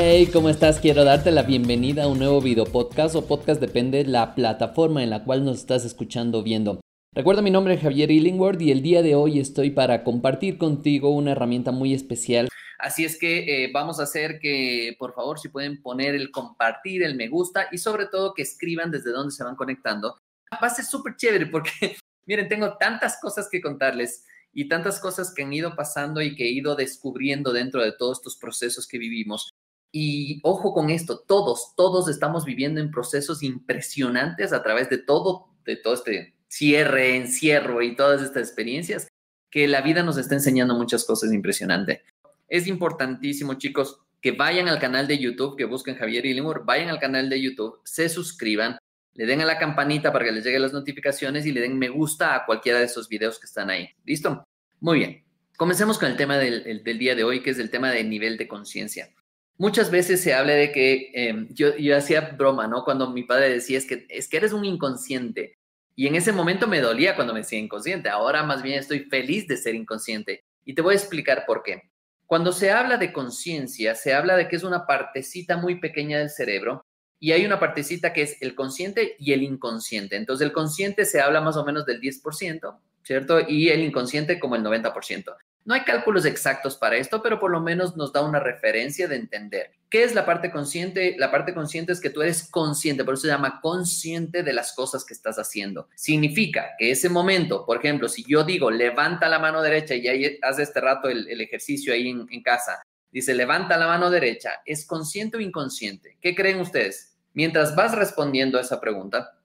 Hey, ¿cómo estás? Quiero darte la bienvenida a un nuevo video podcast o podcast depende de la plataforma en la cual nos estás escuchando viendo. Recuerda mi nombre es Javier Illingworth y el día de hoy estoy para compartir contigo una herramienta muy especial. Así es que eh, vamos a hacer que, por favor, si pueden poner el compartir, el me gusta y sobre todo que escriban desde dónde se van conectando. Va a ser súper chévere porque, miren, tengo tantas cosas que contarles y tantas cosas que han ido pasando y que he ido descubriendo dentro de todos estos procesos que vivimos. Y ojo con esto, todos, todos estamos viviendo en procesos impresionantes a través de todo, de todo este cierre, encierro y todas estas experiencias, que la vida nos está enseñando muchas cosas impresionantes. Es importantísimo, chicos, que vayan al canal de YouTube, que busquen Javier Illingworth, vayan al canal de YouTube, se suscriban, le den a la campanita para que les lleguen las notificaciones y le den me gusta a cualquiera de esos videos que están ahí. ¿Listo? Muy bien. Comencemos con el tema del, del día de hoy, que es el tema del nivel de conciencia muchas veces se habla de que em, yo, yo, hacía broma, ¿no? Cuando mi padre decía, es que, es que eres un inconsciente. Y en ese momento me dolía cuando me decía inconsciente. Ahora más bien estoy feliz de ser inconsciente. Y te voy a explicar por qué. Cuando se habla de conciencia, se habla de que es una partecita muy pequeña del cerebro y hay una partecita que es el consciente y el inconsciente. Entonces, el consciente se habla más o menos del 10%, ¿cierto? Y el inconsciente como el 90%. No hay cálculos exactos para esto, pero por lo menos nos da una referencia de entender. ¿Qué es la parte consciente? La parte consciente es que tú eres consciente, por eso se llama consciente de las cosas que estás haciendo. Significa que ese momento, por ejemplo, si yo digo levanta la mano derecha y ahí hace este rato el, ejercicio ahí en, en casa, dice levanta la mano derecha, ¿es consciente o inconsciente? ¿Qué creen ustedes? Mientras vas respondiendo a esa pregunta,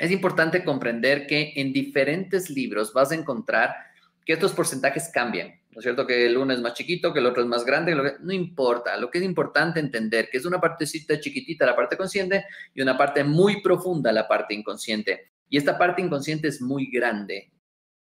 es importante comprender que en diferentes libros vas a encontrar que estos porcentajes cambian, ¿no es cierto? Que el uno es más chiquito, que el otro es más grande, no importa, lo que es importante entender que es una partecita chiquitita la parte consciente y una parte muy profunda la parte inconsciente. Y esta parte inconsciente es muy grande.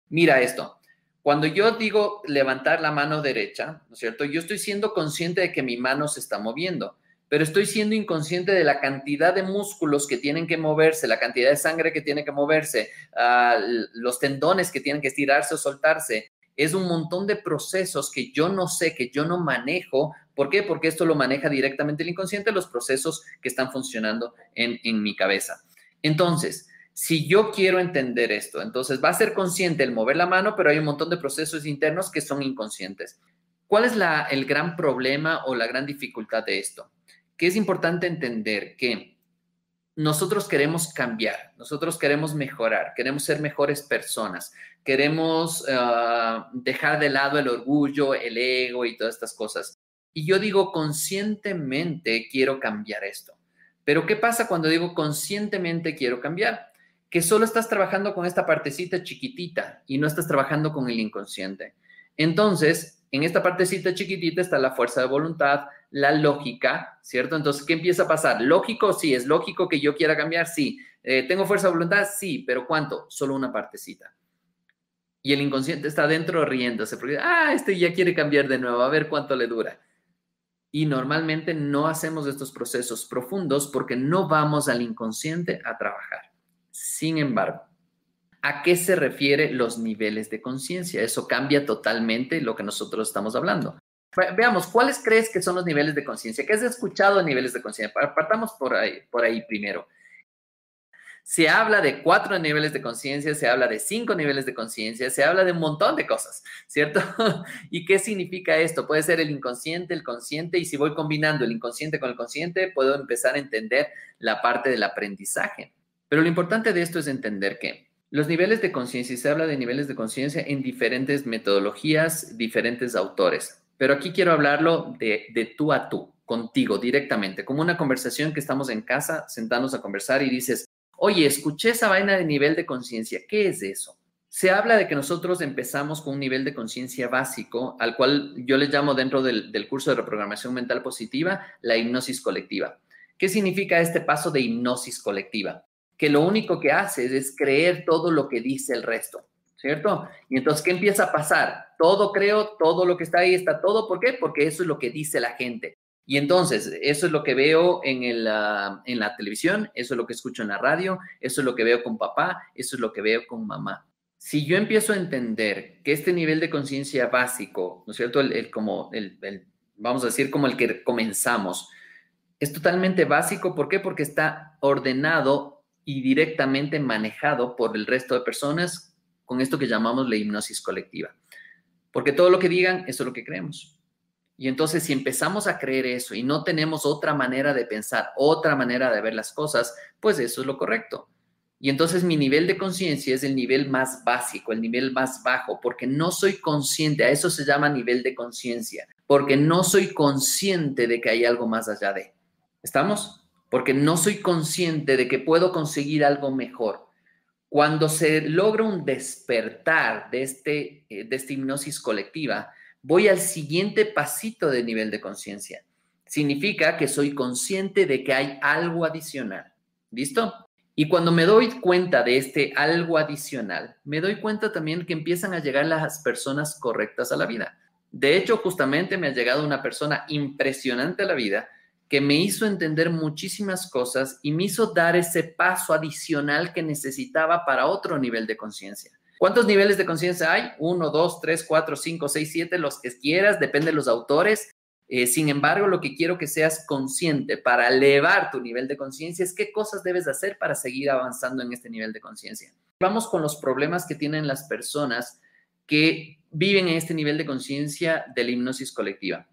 Mira esto, cuando yo digo levantar la mano derecha, ¿no es cierto? Yo estoy siendo consciente de que mi mano se está moviendo pero estoy siendo inconsciente de la cantidad de músculos que tienen que moverse, la cantidad de sangre que tiene que moverse, ah, los tendones que tienen que estirarse o soltarse. Es un montón de procesos que yo no sé, que yo no manejo. ¿Por qué? Porque esto lo maneja directamente el inconsciente, los procesos que están funcionando en, mi cabeza. Entonces, si yo quiero entender esto, entonces va a ser consciente el mover la mano, pero hay un montón de procesos internos que son inconscientes. ¿Cuál es el gran problema o la gran dificultad de esto? Que es importante entender que nosotros queremos cambiar, nosotros queremos mejorar, queremos ser mejores personas, queremos ah, dejar de lado el orgullo, el ego y todas estas cosas. Y yo digo, conscientemente quiero cambiar esto. Pero ¿qué pasa cuando digo conscientemente quiero cambiar? Que solo estás trabajando con esta partecita chiquitita y no estás trabajando con el inconsciente. Entonces, en esta partecita chiquitita está la fuerza de voluntad, la lógica, ¿cierto? Entonces, ¿qué empieza a pasar? ¿Lógico? Sí, es lógico que yo quiera cambiar, sí. Eh, ¿Tengo fuerza de voluntad? Sí, pero ¿cuánto? Solo una partecita. Y el inconsciente está dentro riéndose, porque, ah, este ya quiere cambiar de nuevo, a ver cuánto le dura. Y normalmente no hacemos estos procesos profundos porque no vamos al inconsciente a trabajar. Sin embargo, ¿a qué se refiere los niveles de conciencia? Eso cambia totalmente lo que nosotros estamos hablando. Veamos, ¿cuáles crees que son los niveles de conciencia? ¿Qué has escuchado de niveles de conciencia? Partamos por ahí, por ahí primero. Se habla de cuatro niveles de conciencia, se habla de cinco niveles de conciencia, se habla de un montón de cosas, ¿cierto? ¿Y qué significa esto? Puede ser el inconsciente, el consciente, y si voy combinando el inconsciente con el consciente, puedo empezar a entender la parte del aprendizaje. Pero lo importante de esto es entender que los niveles de conciencia, y se habla de niveles de conciencia en diferentes metodologías, diferentes autores. Pero aquí quiero hablarlo de, tú a tú, contigo directamente, como una conversación que estamos en casa, sentándonos a conversar y dices, oye, escuché esa vaina de nivel de conciencia, ¿qué es eso? Se habla de que nosotros empezamos con un nivel de conciencia básico, al cual yo le llamo dentro del, del, curso de reprogramación mental positiva la hipnosis colectiva. ¿Qué significa este paso de hipnosis colectiva? Que lo único que haces es creer todo lo que dice el resto, ¿cierto? Y entonces, ¿qué empieza a pasar? Todo creo, todo lo que está ahí está todo. ¿Por qué? Porque eso es lo que dice la gente. Y entonces, eso es lo que veo en, el, uh, en la televisión, eso es lo que escucho en la radio, eso es lo que veo con papá, eso es lo que veo con mamá si yo empiezo a entender que este nivel de conciencia básico, ¿no es cierto? El, como el, vamos a decir, como el que comenzamos, es totalmente básico. ¿Por qué? Porque está ordenado y directamente manejado por el resto de personas con esto que llamamos la hipnosis colectiva. Porque todo lo que digan, eso es lo que creemos. Y entonces, si empezamos a creer eso y no tenemos otra manera de pensar, otra manera de ver las cosas, pues eso es lo correcto. Y entonces mi nivel de conciencia es el nivel más básico, el nivel más bajo, porque no soy consciente, a eso se llama nivel de conciencia, porque no soy consciente de que hay algo más allá de. ¿Estamos? Porque no soy consciente de que puedo conseguir algo mejor. Cuando se logra un despertar de, este, eh, de esta hipnosis colectiva, voy al siguiente pasito de nivel de conciencia. Significa que soy consciente de que hay algo adicional. ¿Listo? Y cuando me doy cuenta de este algo adicional, me doy cuenta también que empiezan a llegar las personas correctas a la vida. De hecho, justamente me ha llegado una persona impresionante a la vida que me hizo entender muchísimas cosas y me hizo dar ese paso adicional que necesitaba para otro nivel de conciencia. ¿Cuántos niveles de conciencia hay? Uno, dos, tres, cuatro, cinco, seis, siete, los que quieras, depende de los autores. Eh, sin embargo, lo que quiero que seas consciente para elevar tu nivel de conciencia es qué cosas debes hacer para seguir avanzando en este nivel de conciencia. Vamos con los problemas que tienen las personas que viven en este nivel de conciencia de la hipnosis colectiva.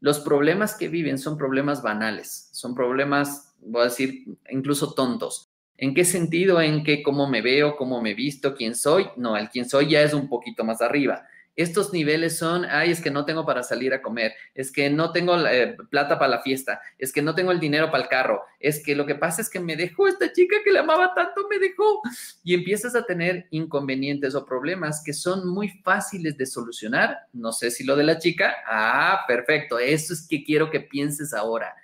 Los problemas que viven son problemas banales, son problemas, voy a decir, incluso tontos. ¿En qué sentido? En que cómo me veo, cómo me visto, quién soy. No, el quién soy ya es un poquito más arriba estos niveles son, ay, es que no tengo para salir a comer, es que no tengo eh, plata para la fiesta, es que no tengo el dinero para el carro, es que lo que pasa es que me dejó esta chica que le amaba tanto, me dejó. Y empiezas a tener inconvenientes o problemas que son muy fáciles de solucionar. No sé si lo de la chica, ah, perfecto, eso es que quiero que pienses ahora.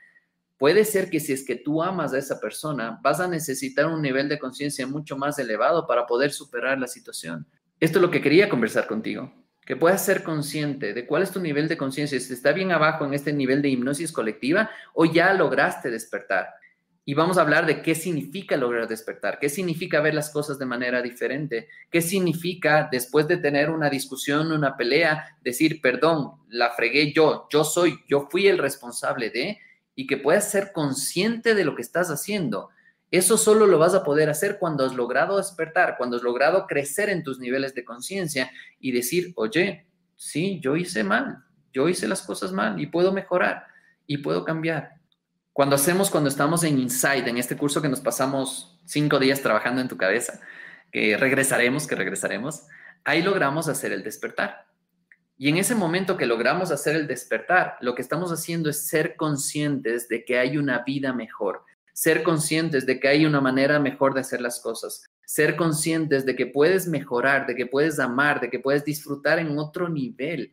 Puede ser que si es que tú amas a esa persona, vas a necesitar un nivel de conciencia mucho más elevado para poder superar la situación. Esto es lo que quería conversar contigo que puedas ser consciente de cuál es tu nivel de conciencia, si está bien abajo en este nivel de hipnosis colectiva o ya lograste despertar. Y vamos a hablar de qué significa lograr despertar, qué significa ver las cosas de manera diferente, qué significa después de tener una discusión, una pelea, decir, perdón, la fregué yo, yo soy, yo fui el responsable de, y que puedas ser consciente de lo que estás haciendo eso solo lo vas a poder hacer cuando has logrado despertar, cuando has logrado crecer en tus niveles de conciencia y decir, oye, sí, yo hice mal, yo hice las cosas mal y puedo mejorar y puedo cambiar. Cuando hacemos, cuando estamos en Inside, en este curso que nos pasamos cinco días trabajando en tu cabeza, que regresaremos, que regresaremos, ahí logramos hacer el despertar. Y en ese momento que logramos hacer el despertar, lo que estamos haciendo es ser conscientes de que hay una vida mejor, ser conscientes de que hay una manera mejor de hacer las cosas, ser conscientes de que puedes mejorar, de que puedes amar, de que puedes disfrutar en otro nivel.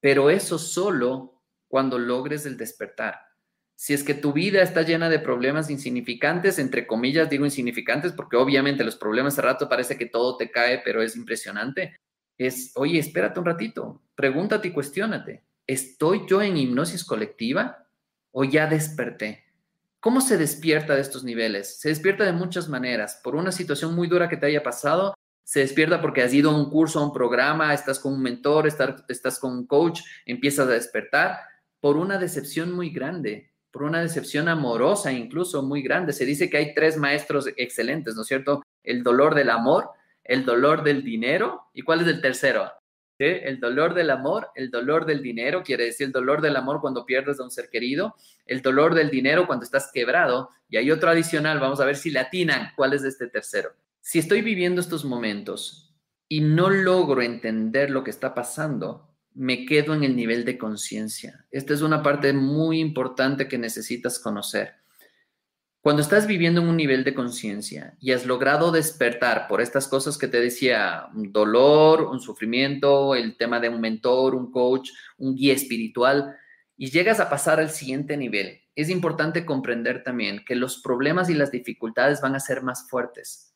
Pero eso solo cuando logres el despertar. Si es que tu vida está llena de problemas insignificantes, entre comillas digo insignificantes porque obviamente los problemas de rato parece que todo te cae, pero es impresionante. Es, oye, espérate un ratito, pregúntate y cuestiónate. ¿Estoy yo en hipnosis colectiva o ya desperté? ¿Cómo se despierta de estos niveles? Se despierta de muchas maneras. Por una situación muy dura que te haya pasado, se despierta porque has ido a un curso, a un programa, estás con un mentor, estás, con un coach, empiezas a despertar. Por una decepción muy grande, por una decepción amorosa incluso muy grande. Se dice que hay tres maestros excelentes, ¿no es cierto? El dolor del amor, el dolor del dinero y cuál es el tercero? El dolor del amor, el dolor del dinero, quiere decir el dolor del amor cuando pierdes a un ser querido, el dolor del dinero cuando estás quebrado, y hay otro adicional, vamos a ver si latinan cuál es este tercero. Si estoy viviendo estos momentos y no logro entender lo que está pasando, me quedo en el nivel de conciencia. Esta es una parte muy importante que necesitas conocer. Cuando estás viviendo en un nivel de conciencia y has logrado despertar por estas cosas que te decía, un dolor, un sufrimiento, el tema de un mentor, un coach, un guía espiritual, y llegas a pasar al siguiente nivel, es importante comprender también que los problemas y las dificultades van a ser más fuertes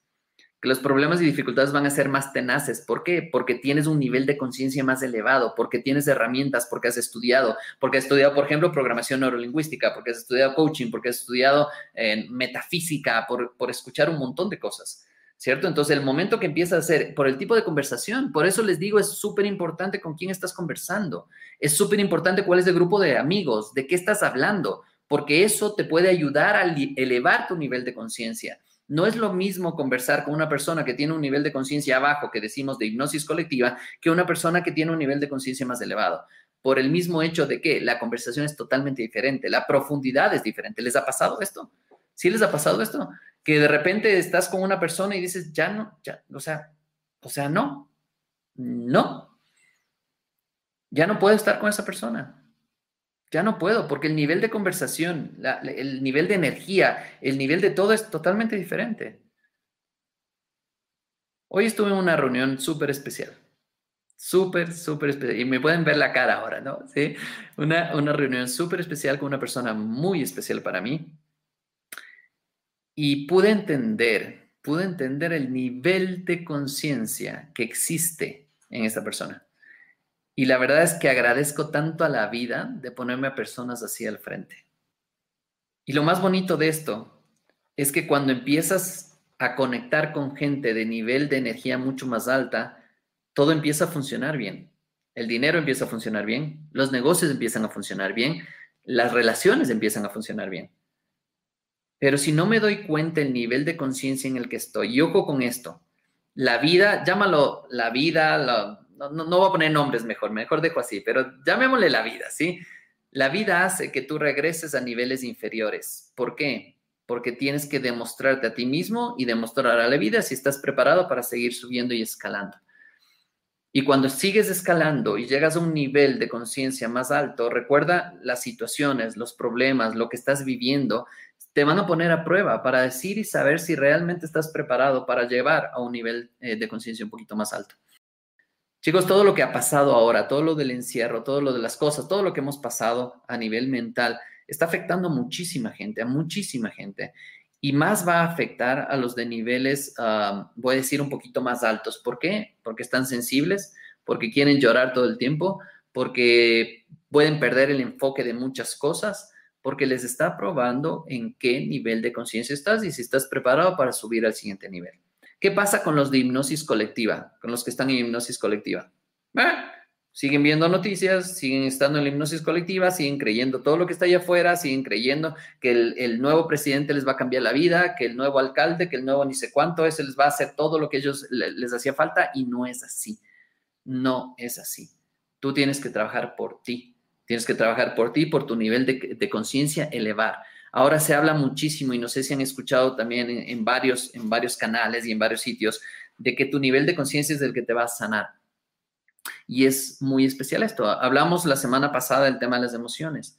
los problemas y dificultades van a ser más tenaces. ¿Por qué? Porque tienes un nivel de conciencia más elevado, porque tienes herramientas, porque has estudiado, porque has estudiado, por ejemplo, programación neurolingüística, porque has estudiado coaching, porque has estudiado eh, metafísica, por, escuchar un montón de cosas. ¿Cierto? Entonces, el momento que empiezas a hacer, por el tipo de conversación, por eso les digo, es súper importante con quién estás conversando, es súper importante cuál es el grupo de amigos, de qué estás hablando, porque eso te puede ayudar a elevar tu nivel de conciencia. No es lo mismo conversar con una persona que tiene un nivel de conciencia bajo, que decimos de hipnosis colectiva, que una persona que tiene un nivel de conciencia más elevado. Por el mismo hecho de que la conversación es totalmente diferente, la profundidad es diferente. ¿Les ha pasado esto? ¿Sí les ha pasado esto? Que de repente estás con una persona y dices, ya no, ya, o sea, o sea, no, no, ya no puedo estar con esa persona. Ya no puedo, porque el nivel de conversación, el nivel de energía, el nivel de todo es totalmente diferente. Hoy estuve en una reunión súper especial. Súper, súper especial. Y me pueden ver la cara ahora, ¿no? Sí. Una, una reunión súper especial con una persona muy especial para mí. Y pude entender, pude entender el nivel de conciencia que existe en esta persona. Y la verdad es que agradezco tanto a la vida de ponerme a personas así al frente. Y lo más bonito de esto es que cuando empiezas a conectar con gente de nivel de energía mucho más alta, todo empieza a funcionar bien. El dinero empieza a funcionar bien, los negocios empiezan a funcionar bien, las relaciones empiezan a funcionar bien. Pero si no me doy cuenta el nivel de conciencia en el que estoy, y ojo con esto, la vida, llámalo la vida, la, no, no, voy a poner nombres mejor, mejor dejo así, pero llamémosle la vida, ¿sí? La vida hace que tú regreses a niveles inferiores. ¿Por qué? Porque tienes que demostrarte a ti mismo y demostrar a la vida si estás preparado para seguir subiendo y escalando. Y cuando sigues escalando y llegas a un nivel de conciencia más alto, recuerda las situaciones, los problemas, lo que estás viviendo, te van a poner a prueba para decir y saber si realmente estás preparado para llevar a un nivel eh, de conciencia un poquito más alto. Chicos, todo lo que ha pasado ahora, todo lo del encierro, todo lo de las cosas, todo lo que hemos pasado a nivel mental, está afectando a muchísima gente, a muchísima gente. Y más va a afectar a los de niveles, voy a decir, un poquito más altos. ¿Por qué? Porque están sensibles, porque quieren llorar todo el tiempo, porque pueden perder el enfoque de muchas cosas, porque les está probando en qué nivel de conciencia estás y si estás preparado para subir al siguiente nivel. ¿Qué pasa con los de hipnosis colectiva, con los que están en hipnosis colectiva? siguen viendo noticias, siguen estando en hipnosis colectiva, siguen creyendo todo lo que está allá afuera, siguen creyendo que el, nuevo presidente les va a cambiar la vida, que el nuevo alcalde, que el nuevo ni sé cuánto, ese les va a hacer todo lo que ellos les hacía falta y no es así. No es así. Tú tienes que trabajar por ti. Tienes que trabajar por ti, por tu nivel de conciencia elevar. Ahora se habla muchísimo y no sé si han escuchado también en, varios, en varios canales y en varios sitios de que tu nivel de conciencia es el que te va a sanar. Y es muy especial esto. Hablamos la semana pasada del tema de las emociones.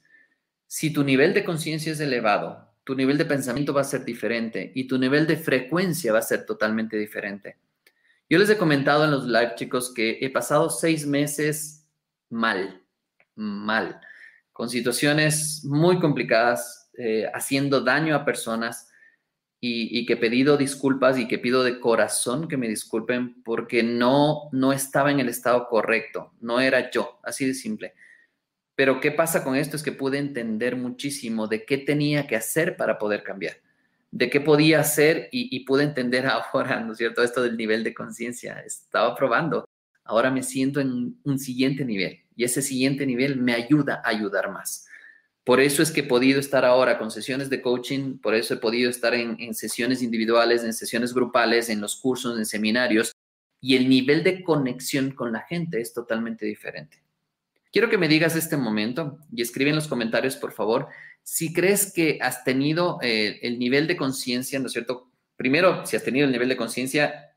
Si tu nivel de conciencia es elevado, tu nivel de pensamiento va a ser diferente y tu nivel de frecuencia va a ser totalmente diferente. Yo les he comentado en los live, chicos, que he pasado seis meses mal, mal, con situaciones muy complicadas, eh, haciendo daño a personas y, que he pedido disculpas y que pido de corazón que me disculpen porque no, no estaba en el estado correcto, no era yo, así de simple. Pero ¿qué pasa con esto? Es que pude entender muchísimo de qué tenía que hacer para poder cambiar, de qué podía hacer y, pude entender ahora, ¿no es cierto? Esto del nivel de conciencia, estaba probando, ahora me siento en un siguiente nivel y ese siguiente nivel me ayuda a ayudar más. Por eso es que he podido estar ahora con sesiones de coaching, por eso he podido estar en, sesiones individuales, en sesiones grupales, en los cursos, en seminarios, y el nivel de conexión con la gente es totalmente diferente. Quiero que me digas este momento y escribe en los comentarios, por favor, si crees que has tenido eh, el nivel de conciencia, ¿no es cierto? Primero, si has tenido el nivel de conciencia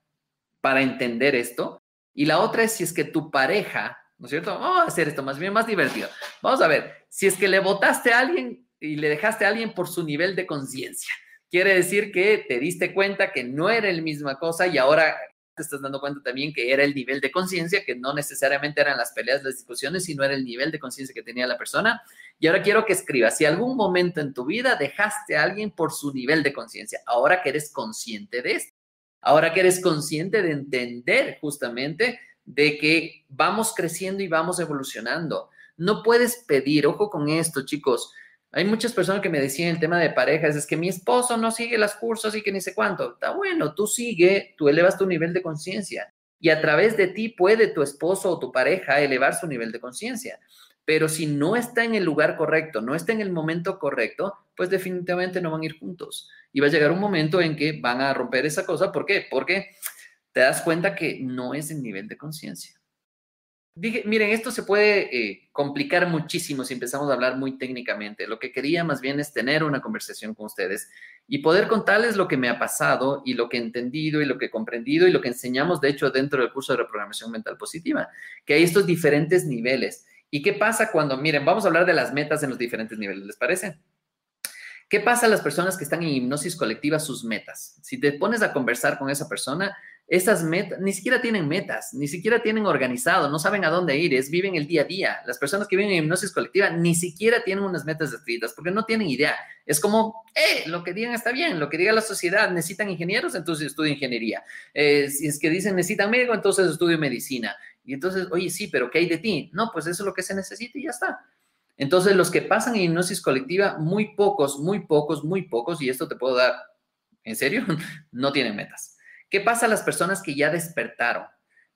para entender esto, y la otra es si es que tu pareja ¿no es cierto? Vamos a hacer esto más bien más divertido. Vamos a ver, si es que le votaste a alguien y le dejaste a alguien por su nivel de conciencia, quiere decir que te diste cuenta que no era la misma cosa y ahora te estás dando cuenta también que era el nivel de conciencia, que no necesariamente eran las peleas, las discusiones, sino era el nivel de conciencia que tenía la persona. Y ahora quiero que escribas, si algún momento en tu vida dejaste a alguien por su nivel de conciencia, ahora que eres consciente de esto, ahora que eres consciente de entender justamente de que vamos creciendo y vamos evolucionando. No puedes pedir, ojo con esto, chicos, hay muchas personas que me decían el tema de parejas, es que mi esposo no sigue los cursos y que ni sé cuánto. Está bueno, tú sigue, tú elevas tu nivel de conciencia y a través de ti puede tu esposo o tu pareja elevar su nivel de conciencia. Pero si no está en el lugar correcto, no está en el momento correcto, pues definitivamente no van a ir juntos. Y va a llegar un momento en que van a romper esa cosa. ¿Por qué? Porque te das cuenta que no es el nivel de conciencia. Dije, miren, esto se puede eh, complicar muchísimo si empezamos a hablar muy técnicamente. Lo que quería más bien es tener una conversación con ustedes y poder contarles lo que me ha pasado y lo que he entendido y lo que he comprendido y lo que enseñamos, de hecho, dentro del curso de reprogramación mental positiva, que hay estos diferentes niveles. ¿Y qué pasa cuando, miren, vamos a hablar de las metas en los diferentes niveles, ¿les parece? ¿Qué pasa a las personas que están en hipnosis colectiva, sus metas? Si te pones a conversar con esa persona, esas metas, ni siquiera tienen metas, ni siquiera tienen organizado, no saben a dónde ir, es viven el día a día. Las personas que viven en hipnosis colectiva ni siquiera tienen unas metas escritas porque no tienen idea. Es como, eh, lo que digan está bien, lo que diga la sociedad, necesitan ingenieros, entonces estudio ingeniería. Eh, si es que dicen necesitan médico, entonces estudio medicina. Y entonces, oye, sí, pero ¿qué hay de ti? No, pues eso es lo que se necesita y ya está. Entonces, los que pasan en hipnosis colectiva, muy pocos, muy pocos, muy pocos, y esto te puedo dar, ¿en serio? no tienen metas. ¿Qué pasa a las personas que ya despertaron?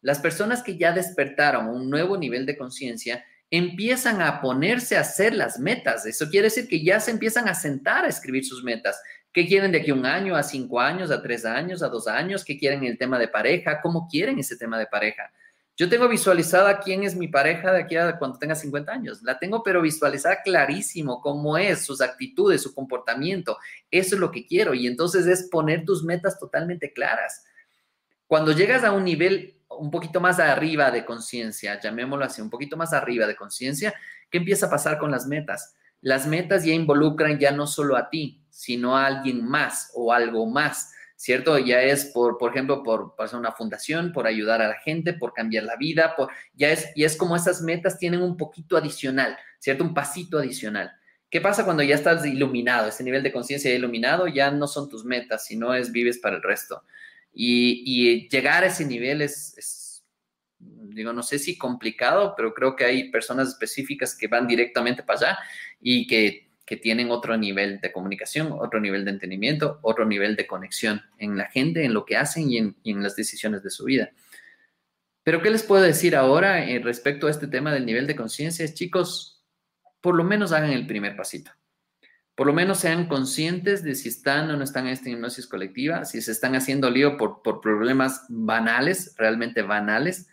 Las personas que ya despertaron un nuevo nivel de conciencia empiezan a ponerse a hacer las metas. Eso quiere decir que ya se empiezan a sentar a escribir sus metas. ¿Qué quieren de aquí a un año, a cinco años, a tres años, a dos años? ¿Qué quieren el tema de pareja? ¿Cómo quieren ese tema de pareja? Yo tengo visualizada quién es mi pareja de aquí a cuando tenga 50 años. La tengo, pero visualizada clarísimo cómo es, sus actitudes, su comportamiento. Eso es lo que quiero. Y entonces es poner tus metas totalmente claras. Cuando llegas a un nivel un poquito más arriba de conciencia, llamémoslo así, un poquito más arriba de conciencia, ¿qué empieza a pasar con las metas? Las metas ya involucran ya no solo a ti, sino a alguien más o algo más, ¿cierto? Ya es por, por ejemplo, por, hacer una fundación, por ayudar a la gente, por cambiar la vida, por, ya es, y es como esas metas tienen un poquito adicional, ¿cierto? Un pasito adicional. ¿Qué pasa cuando ya estás iluminado? Ese nivel de conciencia iluminado ya no son tus metas, sino es vives para el resto. Y, llegar a ese nivel es, digo, no sé si complicado, pero creo que hay personas específicas que van directamente para allá y que, tienen otro nivel de comunicación, otro nivel de entendimiento, otro nivel de conexión en la gente, en lo que hacen y en, las decisiones de su vida. Pero ¿qué les puedo decir ahora en respecto a este tema del nivel de conciencia? Chicos, por lo menos hagan el primer pasito por lo menos sean conscientes de si están o no están en esta hipnosis colectiva, si se están haciendo lío por, problemas banales, realmente banales,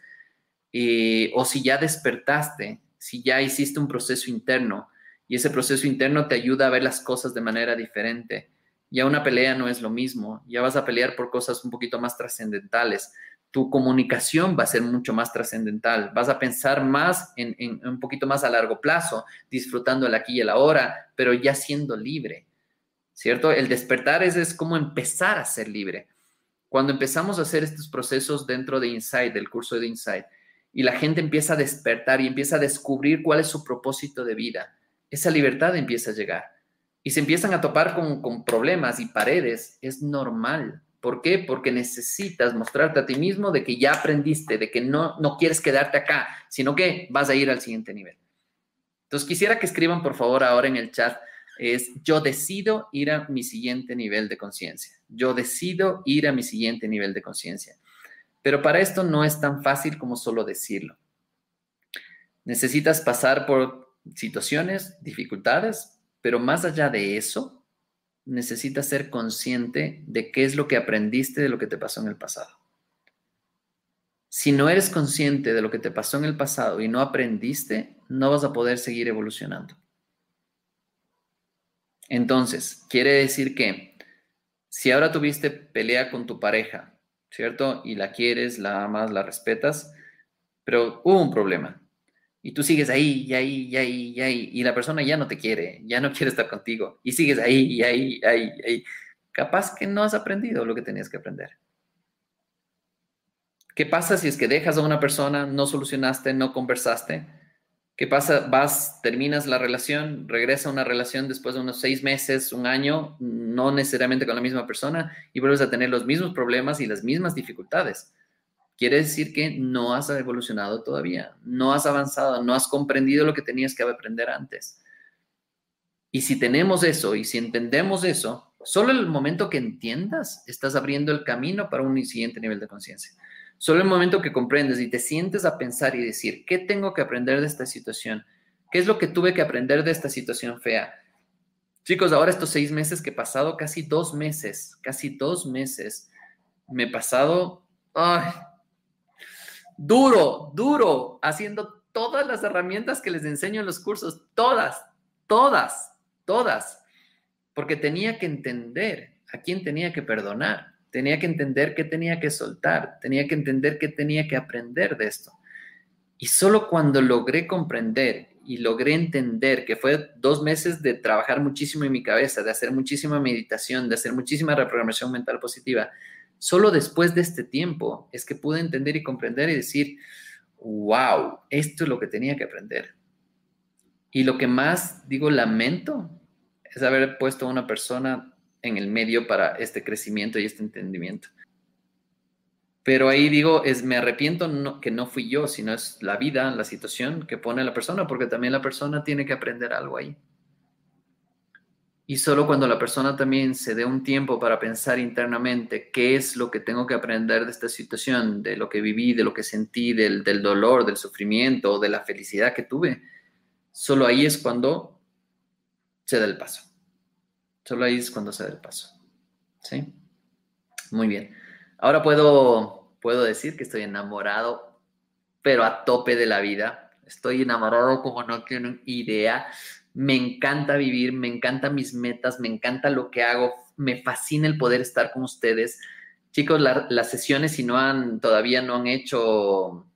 eh, o si ya despertaste, si ya hiciste un proceso interno y ese proceso interno te ayuda a ver las cosas de manera diferente. Ya una pelea no es lo mismo, ya vas a pelear por cosas un poquito más trascendentales, tu comunicación va a ser mucho más trascendental, vas a pensar más en, un poquito más a largo plazo, disfrutando el aquí y el ahora, pero ya siendo libre, ¿cierto? El despertar es, es como empezar a ser libre. Cuando empezamos a hacer estos procesos dentro de Insight, del curso de Insight, y la gente empieza a despertar y empieza a descubrir cuál es su propósito de vida, esa libertad empieza a llegar. Y se empiezan a topar con, con problemas y paredes, es normal ¿Por qué? Porque necesitas mostrarte a ti mismo de que ya aprendiste, de que no, no quieres quedarte acá, sino que vas a ir al siguiente nivel. Entonces, quisiera que escriban, por favor, ahora en el chat, es yo decido ir a mi siguiente nivel de conciencia. Yo decido ir a mi siguiente nivel de conciencia. Pero para esto no es tan fácil como solo decirlo. Necesitas pasar por situaciones, dificultades, pero más allá de eso, necesitas ser consciente de qué es lo que aprendiste de lo que te pasó en el pasado. Si no eres consciente de lo que te pasó en el pasado y no aprendiste, no vas a poder seguir evolucionando. Entonces, quiere decir que si ahora tuviste pelea con tu pareja, ¿cierto? Y la quieres, la amas, la respetas, pero hubo un problema y tú sigues ahí y ahí y ahí y ahí y la persona ya no te quiere, ya no quiere estar contigo y sigues ahí y ahí y ahí, ahí. capaz que no has aprendido lo que tenías que aprender. ¿Qué pasa si es que dejas a una persona, no solucionaste, no conversaste? ¿Qué pasa? Vas, terminas la relación, regresa a una relación después de unos seis meses, un año, no necesariamente con la misma persona, y vuelves a tener los mismos problemas y las mismas dificultades. Quiere decir que no has evolucionado todavía, no has avanzado, no has comprendido lo que tenías que aprender antes. Y si tenemos eso y si entendemos eso, solo el momento que entiendas, estás abriendo el camino para un siguiente nivel de conciencia. Solo el momento que comprendes y te sientes a pensar y decir, ¿qué tengo que aprender de esta situación? ¿Qué es lo que tuve que aprender de esta situación fea? Chicos, ahora estos seis meses que he pasado, casi dos meses, casi dos meses, me he pasado ay, duro, duro, haciendo todas las herramientas que les enseño en los cursos, todas, todas, todas, porque tenía que entender a quién tenía que perdonar tenía que entender qué tenía que soltar, tenía que entender qué tenía que aprender de esto. Y solo cuando logré comprender y logré entender que fue dos meses de trabajar muchísimo en mi cabeza, de hacer muchísima meditación, de hacer muchísima reprogramación mental positiva, solo después de este tiempo es que pude entender y comprender y decir, wow, esto es lo que tenía que aprender. Y lo que más digo, lamento, es haber puesto a una persona en el medio para este crecimiento y este entendimiento. Pero ahí digo, es, me arrepiento que no fui yo, sino es la vida, la situación que pone la persona, porque también la persona tiene que aprender algo ahí. Y solo cuando la persona también se dé un tiempo para pensar internamente qué es lo que tengo que aprender de esta situación, de lo que viví, de lo que sentí, del, del dolor, del sufrimiento, de la felicidad que tuve, solo ahí es cuando se da el paso. Solo ahí es cuando se da el paso. ¿Sí? Muy bien. Ahora puedo, puedo decir que estoy enamorado, pero a tope de la vida. Estoy enamorado como no tienen idea. Me encanta vivir, me encantan mis metas, me encanta lo que hago, me fascina el poder estar con ustedes. Chicos, las sesiones, si no han, todavía no han hecho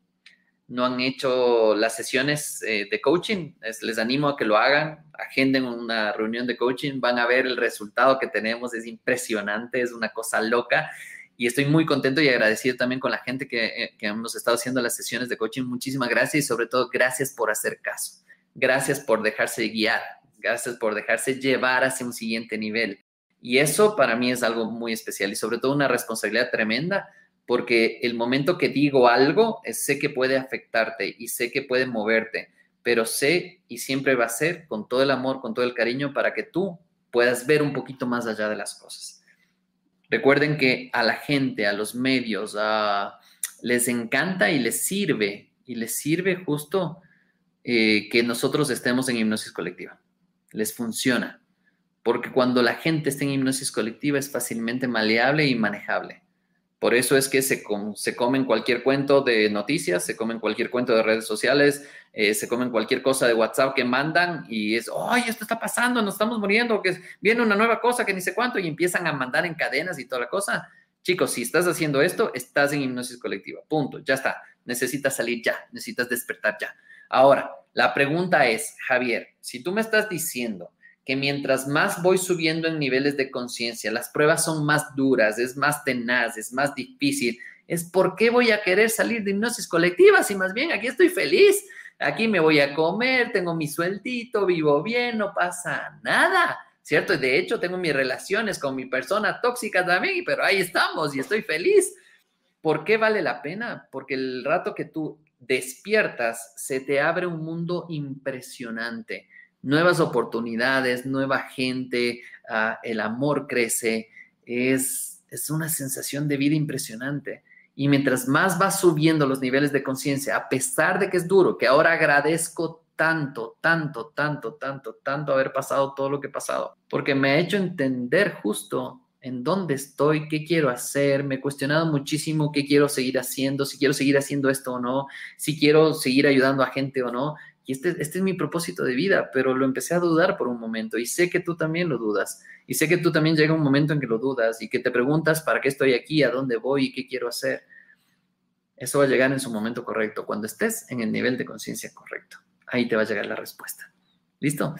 no han hecho las sesiones eh, de coaching, les animo a que lo hagan, agenden una reunión de coaching, van a ver el resultado que tenemos, es impresionante, es una cosa loca y estoy muy contento y agradecido también con la gente que, eh, que hemos estado haciendo las sesiones de coaching. Muchísimas gracias y sobre todo gracias por hacer caso, gracias por dejarse guiar, gracias por dejarse llevar hacia un siguiente nivel. Y eso para mí es algo muy especial y sobre todo una responsabilidad tremenda porque el momento que digo algo, sé que puede afectarte y sé que puede moverte, pero sé y siempre va a ser con todo el amor, con todo el cariño para que tú puedas ver un poquito más allá de las cosas. Recuerden que a la gente, a los medios, les encanta y les sirve, y les sirve justo eh, que nosotros estemos en hipnosis colectiva. Les funciona, porque cuando la gente está en hipnosis colectiva es fácilmente maleable y manejable. Por eso es que se, se comen cualquier cuento de noticias, se comen cualquier cuento de redes sociales, eh, se comen cualquier cosa de WhatsApp que mandan y es, ¡ay, esto está pasando! Nos estamos muriendo, que viene una nueva cosa que ni sé cuánto y empiezan a mandar en cadenas y toda la cosa. Chicos, si estás haciendo esto, estás en hipnosis colectiva. Punto. Ya está. Necesitas salir ya. Necesitas despertar ya. Ahora, la pregunta es, Javier, si tú me estás diciendo que mientras más voy subiendo en niveles de conciencia, las pruebas son más duras, es más tenaz, es más difícil. Es por qué voy a querer salir de hipnosis colectiva si más bien aquí estoy feliz, aquí me voy a comer, tengo mi sueldito, vivo bien, no pasa nada, ¿cierto? De hecho, tengo mis relaciones con mi persona tóxica también, pero ahí estamos y estoy feliz. ¿Por qué vale la pena? Porque el rato que tú despiertas, se te abre un mundo impresionante nuevas oportunidades, nueva gente, ah, el amor crece, es, es una sensación de vida impresionante. Y mientras más vas subiendo los niveles de conciencia, a pesar de que es duro, que ahora agradezco tanto, tanto, tanto, tanto, tanto haber pasado todo lo que he pasado, porque me ha hecho entender justo en dónde estoy, qué quiero hacer, me he cuestionado muchísimo qué quiero seguir haciendo, si quiero seguir haciendo esto o no, si quiero seguir ayudando a gente o no, y este, este, es mi propósito de vida, pero lo empecé a dudar por un momento y sé que tú también lo dudas. Y sé que tú también llega un momento en que lo dudas y que te preguntas para qué estoy aquí, a dónde voy y qué quiero hacer. Eso va a llegar en su momento correcto, cuando estés en el nivel de conciencia correcto. Ahí te va a llegar la respuesta. ¿Listo?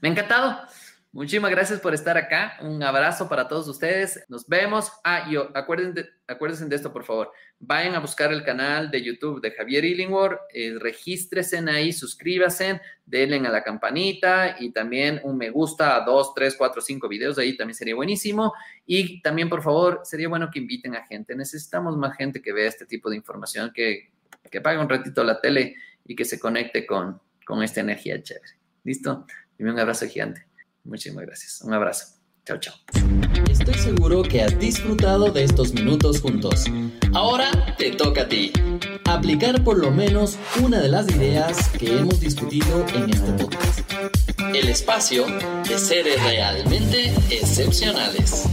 Me ha encantado. Muchísimas gracias por estar acá. Un abrazo para todos ustedes. Nos vemos. Ah, y acuérdense, acuérdense de esto, por favor. Vayan a buscar el canal de YouTube de Javier Illingworth. Eh, regístresen ahí, suscríbanse, denle a la campanita y también un me gusta a dos, tres, cuatro, cinco videos. Ahí también sería buenísimo. Y también, por favor, sería bueno que inviten a gente. Necesitamos más gente que vea este tipo de información, que, que pague un ratito la tele y que se conecte con, con esta energía chévere. ¿Listo? Dime un abrazo gigante. Muchísimas gracias. Un abrazo. Chao, chao. Estoy seguro que has disfrutado de estos minutos juntos. Ahora te toca a ti. Aplicar por lo menos una de las ideas que hemos discutido en este podcast. El espacio de seres realmente excepcionales.